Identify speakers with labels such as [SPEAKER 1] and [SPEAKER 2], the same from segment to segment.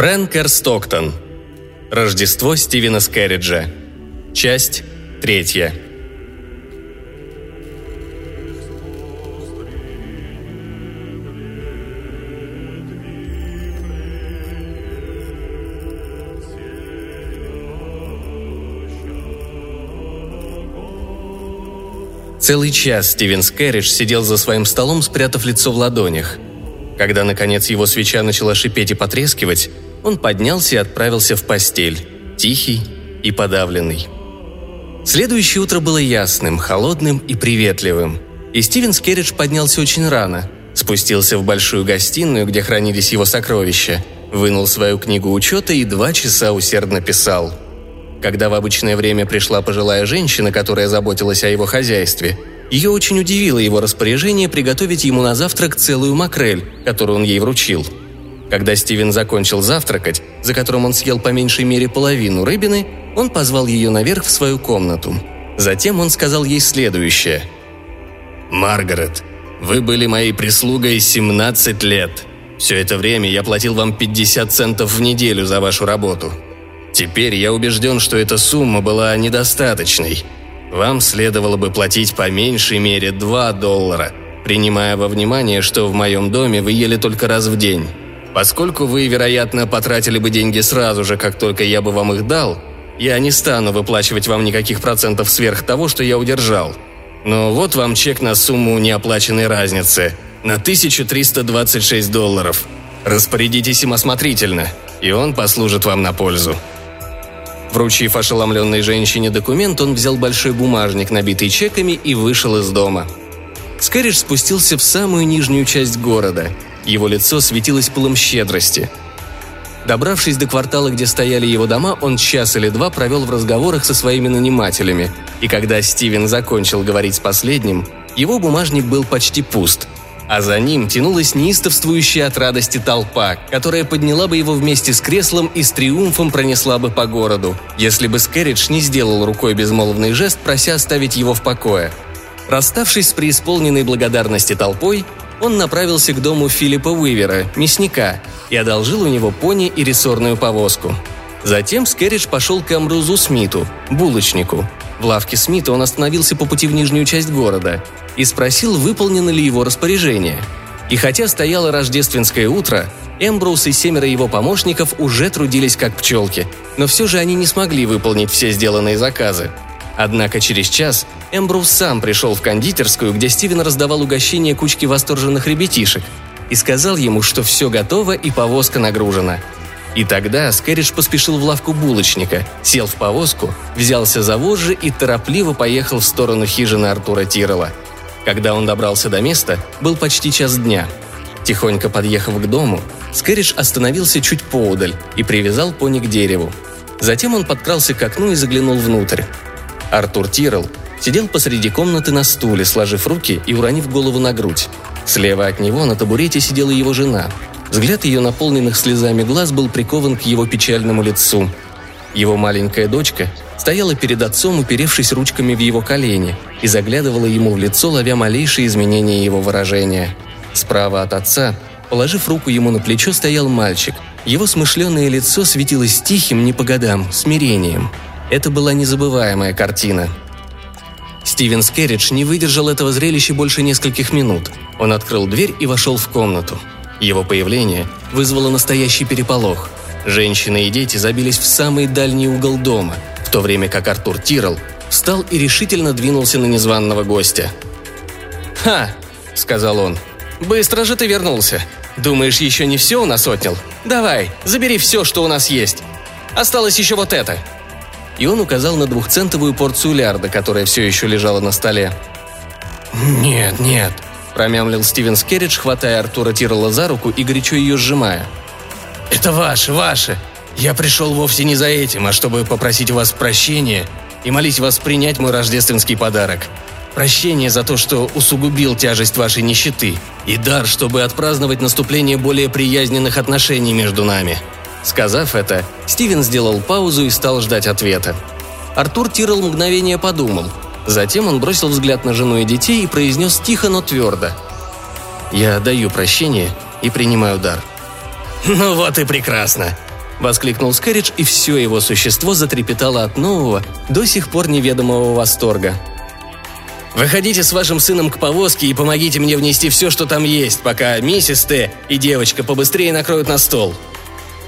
[SPEAKER 1] Фрэнк Стоктон. Рождество Стивена Скерриджа. Часть третья. Целый час Стивен Скэрридж сидел за своим столом, спрятав лицо в ладонях. Когда, наконец, его свеча начала шипеть и потрескивать, он поднялся и отправился в постель, тихий и подавленный. Следующее утро было ясным, холодным и приветливым. И Стивен Скерридж поднялся очень рано, спустился в большую гостиную, где хранились его сокровища, вынул свою книгу учета и два часа усердно писал – когда в обычное время пришла пожилая женщина, которая заботилась о его хозяйстве, ее очень удивило его распоряжение приготовить ему на завтрак целую макрель, которую он ей вручил. Когда Стивен закончил завтракать, за которым он съел по меньшей мере половину рыбины, он позвал ее наверх в свою комнату. Затем он сказал ей следующее. «Маргарет, вы были моей прислугой 17 лет. Все это время я платил вам 50 центов в неделю за вашу работу. Теперь я убежден, что эта сумма была недостаточной. Вам следовало бы платить по меньшей мере 2 доллара, принимая во внимание, что в моем доме вы ели только раз в день. Поскольку вы, вероятно, потратили бы деньги сразу же, как только я бы вам их дал, я не стану выплачивать вам никаких процентов сверх того, что я удержал. Но вот вам чек на сумму неоплаченной разницы на 1326 долларов. Распорядитесь им осмотрительно, и он послужит вам на пользу. Вручив ошеломленной женщине документ, он взял большой бумажник, набитый чеками, и вышел из дома. Скэридж спустился в самую нижнюю часть города. Его лицо светилось пылом щедрости. Добравшись до квартала, где стояли его дома, он час или два провел в разговорах со своими нанимателями. И когда Стивен закончил говорить с последним, его бумажник был почти пуст – а за ним тянулась неистовствующая от радости толпа, которая подняла бы его вместе с креслом и с триумфом пронесла бы по городу, если бы Скэрридж не сделал рукой безмолвный жест, прося оставить его в покое. Расставшись с преисполненной благодарности толпой, он направился к дому Филиппа Уивера, мясника, и одолжил у него пони и рессорную повозку. Затем Скэрридж пошел к Амрузу Смиту, булочнику. В лавке Смита он остановился по пути в нижнюю часть города и спросил, выполнено ли его распоряжение. И хотя стояло рождественское утро, Эмброуз и семеро его помощников уже трудились как пчелки, но все же они не смогли выполнить все сделанные заказы. Однако через час Эмброуз сам пришел в кондитерскую, где Стивен раздавал угощение кучке восторженных ребятишек, и сказал ему, что все готово и повозка нагружена – и тогда Скэридж поспешил в лавку булочника, сел в повозку, взялся за вожжи и торопливо поехал в сторону хижины Артура Тирола. Когда он добрался до места, был почти час дня. Тихонько подъехав к дому, Скэридж остановился чуть поодаль и привязал пони к дереву. Затем он подкрался к окну и заглянул внутрь. Артур Тирл сидел посреди комнаты на стуле, сложив руки и уронив голову на грудь. Слева от него на табурете сидела его жена, Взгляд ее наполненных слезами глаз был прикован к его печальному лицу. Его маленькая дочка стояла перед отцом, уперевшись ручками в его колени, и заглядывала ему в лицо, ловя малейшие изменения его выражения. Справа от отца, положив руку ему на плечо, стоял мальчик. Его смышленое лицо светилось тихим, не по годам, смирением. Это была незабываемая картина. Стивен Скерридж не выдержал этого зрелища больше нескольких минут. Он открыл дверь и вошел в комнату. Его появление вызвало настоящий переполох. Женщины и дети забились в самый дальний угол дома, в то время как Артур Тиррел встал и решительно двинулся на незваного гостя. «Ха!» – сказал он. «Быстро же ты вернулся. Думаешь, еще не все у нас отнял? Давай, забери все, что у нас есть. Осталось еще вот это». И он указал на двухцентовую порцию лярда, которая все еще лежала на столе. «Нет, нет», – промямлил Стивен Скерридж, хватая Артура Тиррела за руку и горячо ее сжимая. «Это ваше, ваше! Я пришел вовсе не за этим, а чтобы попросить у вас прощения и молить вас принять мой рождественский подарок. Прощение за то, что усугубил тяжесть вашей нищеты, и дар, чтобы отпраздновать наступление более приязненных отношений между нами». Сказав это, Стивен сделал паузу и стал ждать ответа. Артур Тиррелл мгновение подумал – Затем он бросил взгляд на жену и детей и произнес тихо, но твердо. «Я даю прощение и принимаю дар». «Ну вот и прекрасно!» – воскликнул Скэридж, и все его существо затрепетало от нового, до сих пор неведомого восторга. «Выходите с вашим сыном к повозке и помогите мне внести все, что там есть, пока миссис Т и девочка побыстрее накроют на стол».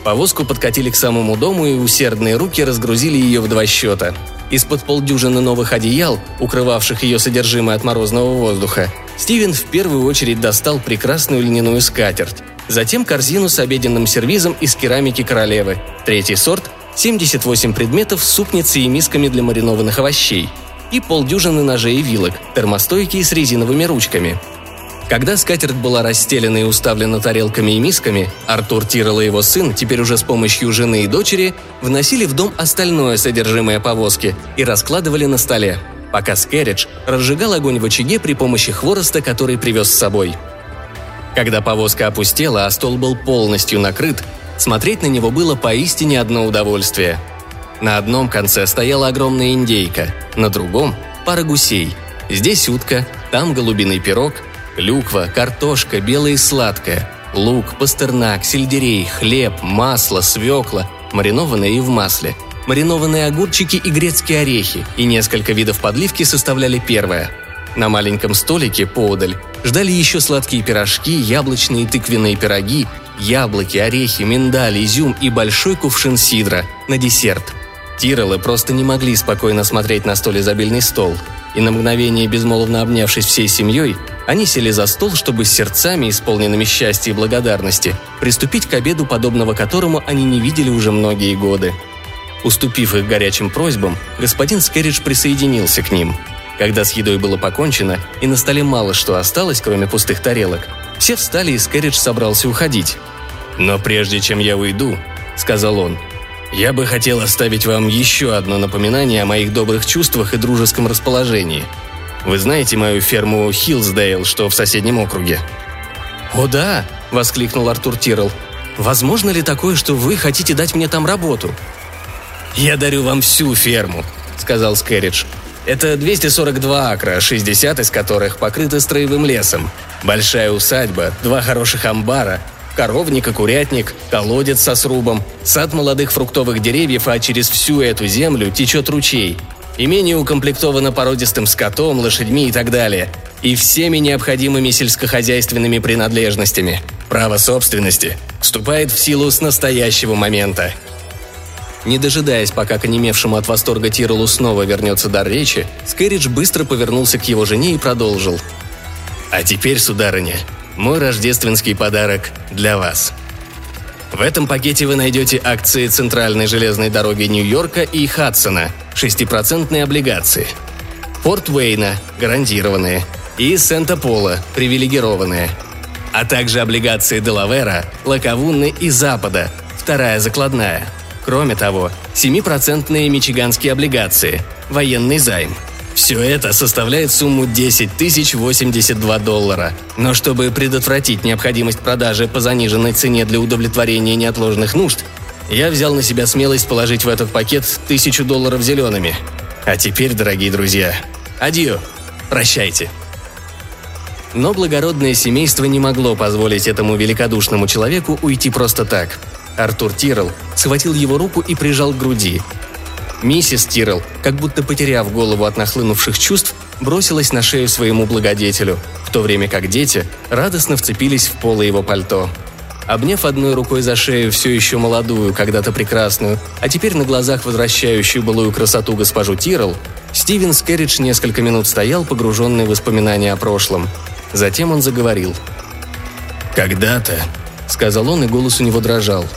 [SPEAKER 1] Повозку подкатили к самому дому, и усердные руки разгрузили ее в два счета. Из-под полдюжины новых одеял, укрывавших ее содержимое от морозного воздуха, Стивен в первую очередь достал прекрасную льняную скатерть, затем корзину с обеденным сервизом из керамики королевы, третий сорт – 78 предметов с супницей и мисками для маринованных овощей, и полдюжины ножей и вилок, термостойкие с резиновыми ручками – когда скатерть была расстелена и уставлена тарелками и мисками, Артур Тирол и его сын, теперь уже с помощью жены и дочери, вносили в дом остальное содержимое повозки и раскладывали на столе, пока Скэридж разжигал огонь в очаге при помощи хвороста, который привез с собой. Когда повозка опустела, а стол был полностью накрыт, смотреть на него было поистине одно удовольствие. На одном конце стояла огромная индейка, на другом – пара гусей. Здесь утка, там голубиный пирог – Клюква, картошка, белая и сладкая, лук, пастернак, сельдерей, хлеб, масло, свекла, маринованные и в масле, маринованные огурчики и грецкие орехи, и несколько видов подливки составляли первое. На маленьком столике поодаль ждали еще сладкие пирожки, яблочные и тыквенные пироги, яблоки, орехи, миндаль, изюм и большой кувшин сидра на десерт. Тиррелы просто не могли спокойно смотреть на столь изобильный стол, и на мгновение безмолвно обнявшись всей семьей, они сели за стол, чтобы с сердцами, исполненными счастья и благодарности, приступить к обеду, подобного которому они не видели уже многие годы. Уступив их горячим просьбам, господин Скерридж присоединился к ним. Когда с едой было покончено, и на столе мало что осталось, кроме пустых тарелок, все встали, и Скерридж собрался уходить. «Но прежде чем я уйду», — сказал он, — «я бы хотел оставить вам еще одно напоминание о моих добрых чувствах и дружеском расположении — вы знаете мою ферму Хиллсдейл, что в соседнем округе?»
[SPEAKER 2] «О да!» – воскликнул Артур Тиррел. «Возможно ли такое, что вы хотите дать мне там работу?»
[SPEAKER 1] «Я дарю вам всю ферму», – сказал Скэридж. «Это 242 акра, 60 из которых покрыты строевым лесом. Большая усадьба, два хороших амбара, коровник и курятник, колодец со срубом, сад молодых фруктовых деревьев, а через всю эту землю течет ручей. Имение укомплектовано породистым скотом, лошадьми и так далее. И всеми необходимыми сельскохозяйственными принадлежностями. Право собственности вступает в силу с настоящего момента. Не дожидаясь, пока к онемевшему от восторга Тиролу снова вернется дар речи, Скэридж быстро повернулся к его жене и продолжил. «А теперь, сударыня, мой рождественский подарок для вас». В этом пакете вы найдете акции Центральной железной дороги Нью-Йорка и Хадсона, 6% облигации. Порт Уэйна – гарантированные. И Сента-Пола – привилегированные. А также облигации Делавера, Лаковунны и Запада – вторая закладная. Кроме того, 7% мичиганские облигации – военный займ – все это составляет сумму 10 тысяч 82 доллара. Но чтобы предотвратить необходимость продажи по заниженной цене для удовлетворения неотложных нужд, я взял на себя смелость положить в этот пакет тысячу долларов зелеными. А теперь, дорогие друзья, адью, прощайте. Но благородное семейство не могло позволить этому великодушному человеку уйти просто так. Артур Тиррел схватил его руку и прижал к груди, Миссис Тиррел, как будто потеряв голову от нахлынувших чувств, бросилась на шею своему благодетелю, в то время как дети радостно вцепились в полы его пальто. Обняв одной рукой за шею все еще молодую, когда-то прекрасную, а теперь на глазах возвращающую былую красоту госпожу Тиррел, Стивен Скерридж несколько минут стоял, погруженный в воспоминания о прошлом. Затем он заговорил. «Когда-то», — сказал он, и голос у него дрожал —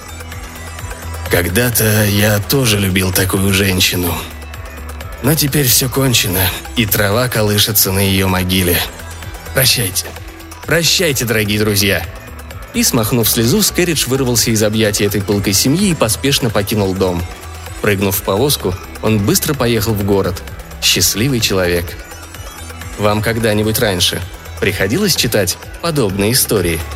[SPEAKER 1] когда-то я тоже любил такую женщину. Но теперь все кончено, и трава колышется на ее могиле. Прощайте. Прощайте, дорогие друзья. И, смахнув слезу, Скэридж вырвался из объятий этой пылкой семьи и поспешно покинул дом. Прыгнув в повозку, он быстро поехал в город. Счастливый человек. Вам когда-нибудь раньше приходилось читать подобные истории –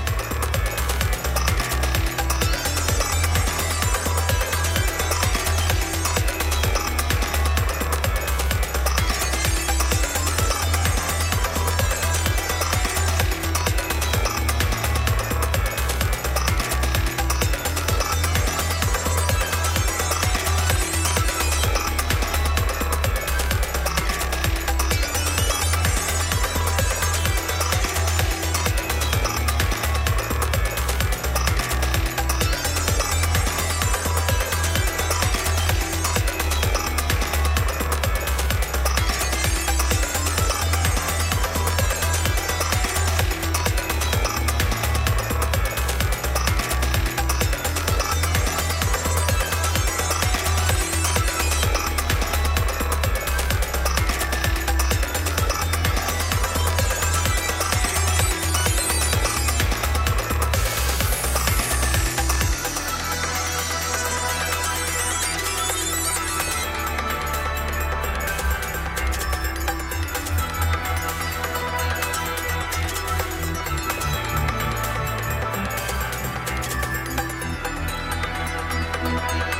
[SPEAKER 1] Bye.